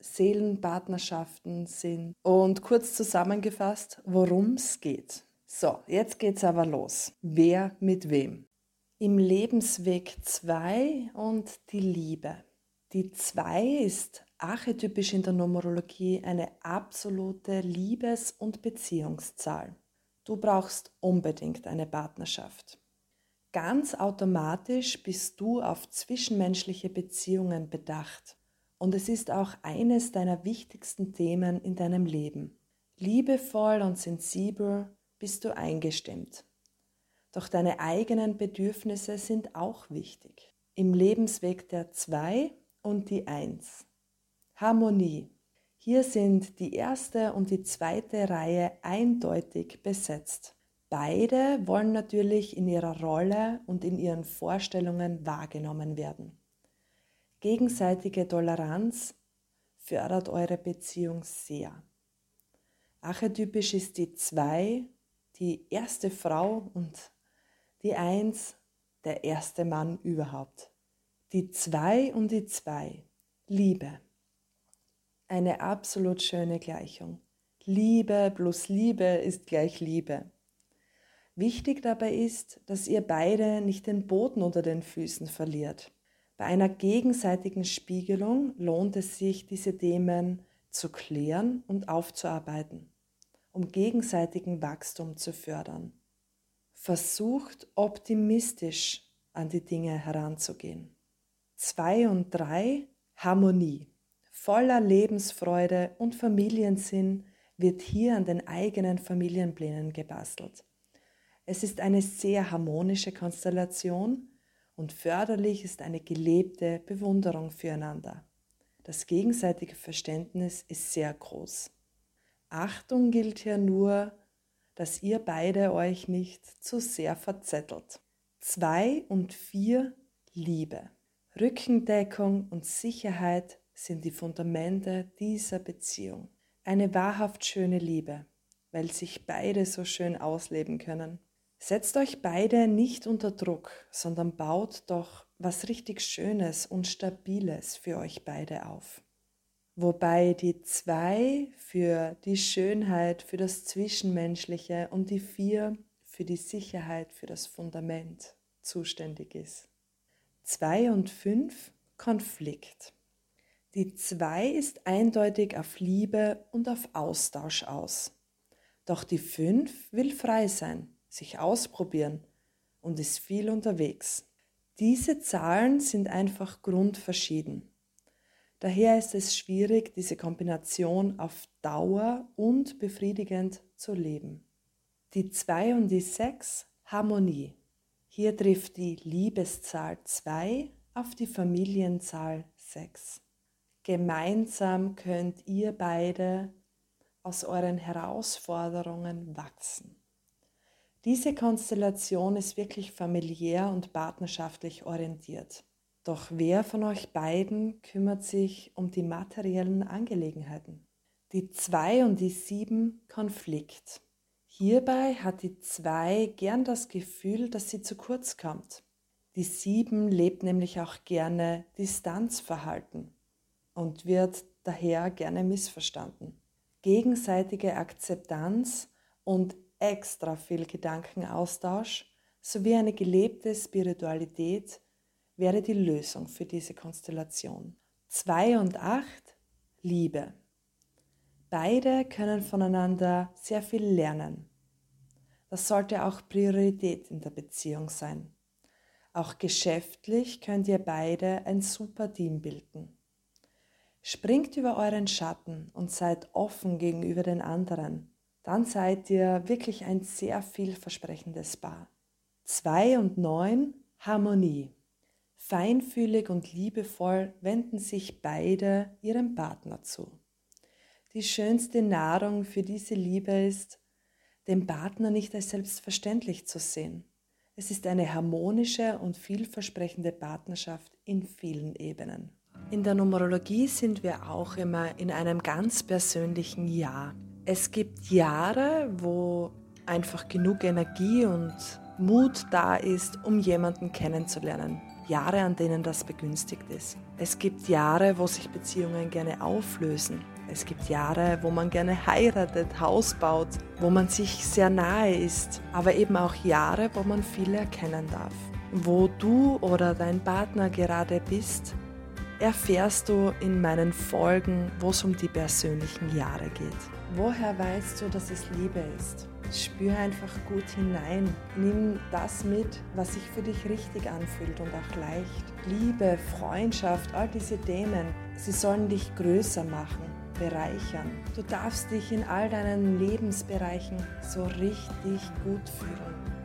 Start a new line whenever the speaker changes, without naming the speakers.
Seelenpartnerschaften sind. Und kurz zusammengefasst, worum es geht. So, jetzt geht's aber los. Wer mit wem? Im Lebensweg 2 und die Liebe. Die 2 ist archetypisch in der Numerologie eine absolute Liebes- und Beziehungszahl. Du brauchst unbedingt eine Partnerschaft. Ganz automatisch bist du auf zwischenmenschliche Beziehungen bedacht. Und es ist auch eines deiner wichtigsten Themen in deinem Leben. Liebevoll und sensibel bist du eingestimmt. Doch deine eigenen Bedürfnisse sind auch wichtig. Im Lebensweg der zwei und die eins. Harmonie. Hier sind die erste und die zweite Reihe eindeutig besetzt. Beide wollen natürlich in ihrer Rolle und in ihren Vorstellungen wahrgenommen werden. Gegenseitige Toleranz fördert eure Beziehung sehr. Archetypisch ist die zwei die erste Frau und die eins der erste Mann überhaupt. Die zwei und die zwei. Liebe. Eine absolut schöne Gleichung. Liebe plus Liebe ist gleich Liebe. Wichtig dabei ist, dass ihr beide nicht den Boden unter den Füßen verliert. Bei einer gegenseitigen Spiegelung lohnt es sich, diese Themen zu klären und aufzuarbeiten, um gegenseitigen Wachstum zu fördern. Versucht optimistisch an die Dinge heranzugehen. Zwei und drei Harmonie. Voller Lebensfreude und Familiensinn wird hier an den eigenen Familienplänen gebastelt. Es ist eine sehr harmonische Konstellation und förderlich ist eine gelebte Bewunderung füreinander. Das gegenseitige Verständnis ist sehr groß. Achtung gilt hier nur, dass ihr beide euch nicht zu sehr verzettelt. Zwei und vier Liebe. Rückendeckung und Sicherheit sind die Fundamente dieser Beziehung. Eine wahrhaft schöne Liebe, weil sich beide so schön ausleben können. Setzt euch beide nicht unter Druck, sondern baut doch was richtig Schönes und Stabiles für euch beide auf. Wobei die zwei für die Schönheit, für das Zwischenmenschliche und die vier für die Sicherheit, für das Fundament zuständig ist. Zwei und fünf Konflikt. Die zwei ist eindeutig auf Liebe und auf Austausch aus. Doch die fünf will frei sein, sich ausprobieren und ist viel unterwegs. Diese Zahlen sind einfach grundverschieden. Daher ist es schwierig, diese Kombination auf Dauer und befriedigend zu leben. Die 2 und die 6 Harmonie. Hier trifft die Liebeszahl 2 auf die Familienzahl 6. Gemeinsam könnt ihr beide aus euren Herausforderungen wachsen. Diese Konstellation ist wirklich familiär und partnerschaftlich orientiert. Doch wer von euch beiden kümmert sich um die materiellen Angelegenheiten? Die 2 und die 7 Konflikt. Hierbei hat die 2 gern das Gefühl, dass sie zu kurz kommt. Die 7 lebt nämlich auch gerne Distanzverhalten und wird daher gerne missverstanden. Gegenseitige Akzeptanz und extra viel Gedankenaustausch sowie eine gelebte Spiritualität wäre die Lösung für diese Konstellation. 2 und 8 Liebe. Beide können voneinander sehr viel lernen. Das sollte auch Priorität in der Beziehung sein. Auch geschäftlich könnt ihr beide ein super Team bilden. Springt über euren Schatten und seid offen gegenüber den anderen. Dann seid ihr wirklich ein sehr vielversprechendes Paar. 2 und 9 Harmonie. Feinfühlig und liebevoll wenden sich beide ihrem Partner zu. Die schönste Nahrung für diese Liebe ist, den Partner nicht als selbstverständlich zu sehen. Es ist eine harmonische und vielversprechende Partnerschaft in vielen Ebenen. In der Numerologie sind wir auch immer in einem ganz persönlichen Jahr. Es gibt Jahre, wo einfach genug Energie und Mut da ist, um jemanden kennenzulernen. Jahre, an denen das begünstigt ist. Es gibt Jahre, wo sich Beziehungen gerne auflösen. Es gibt Jahre, wo man gerne heiratet, Haus baut, wo man sich sehr nahe ist, aber eben auch Jahre, wo man viel erkennen darf. Wo du oder dein Partner gerade bist, erfährst du in meinen Folgen, wo es um die persönlichen Jahre geht. Woher weißt du, dass es Liebe ist? Spür einfach gut hinein. Nimm das mit, was sich für dich richtig anfühlt und auch leicht. Liebe, Freundschaft, all diese Themen, sie sollen dich größer machen bereichern. Du darfst dich in all deinen Lebensbereichen so richtig gut fühlen.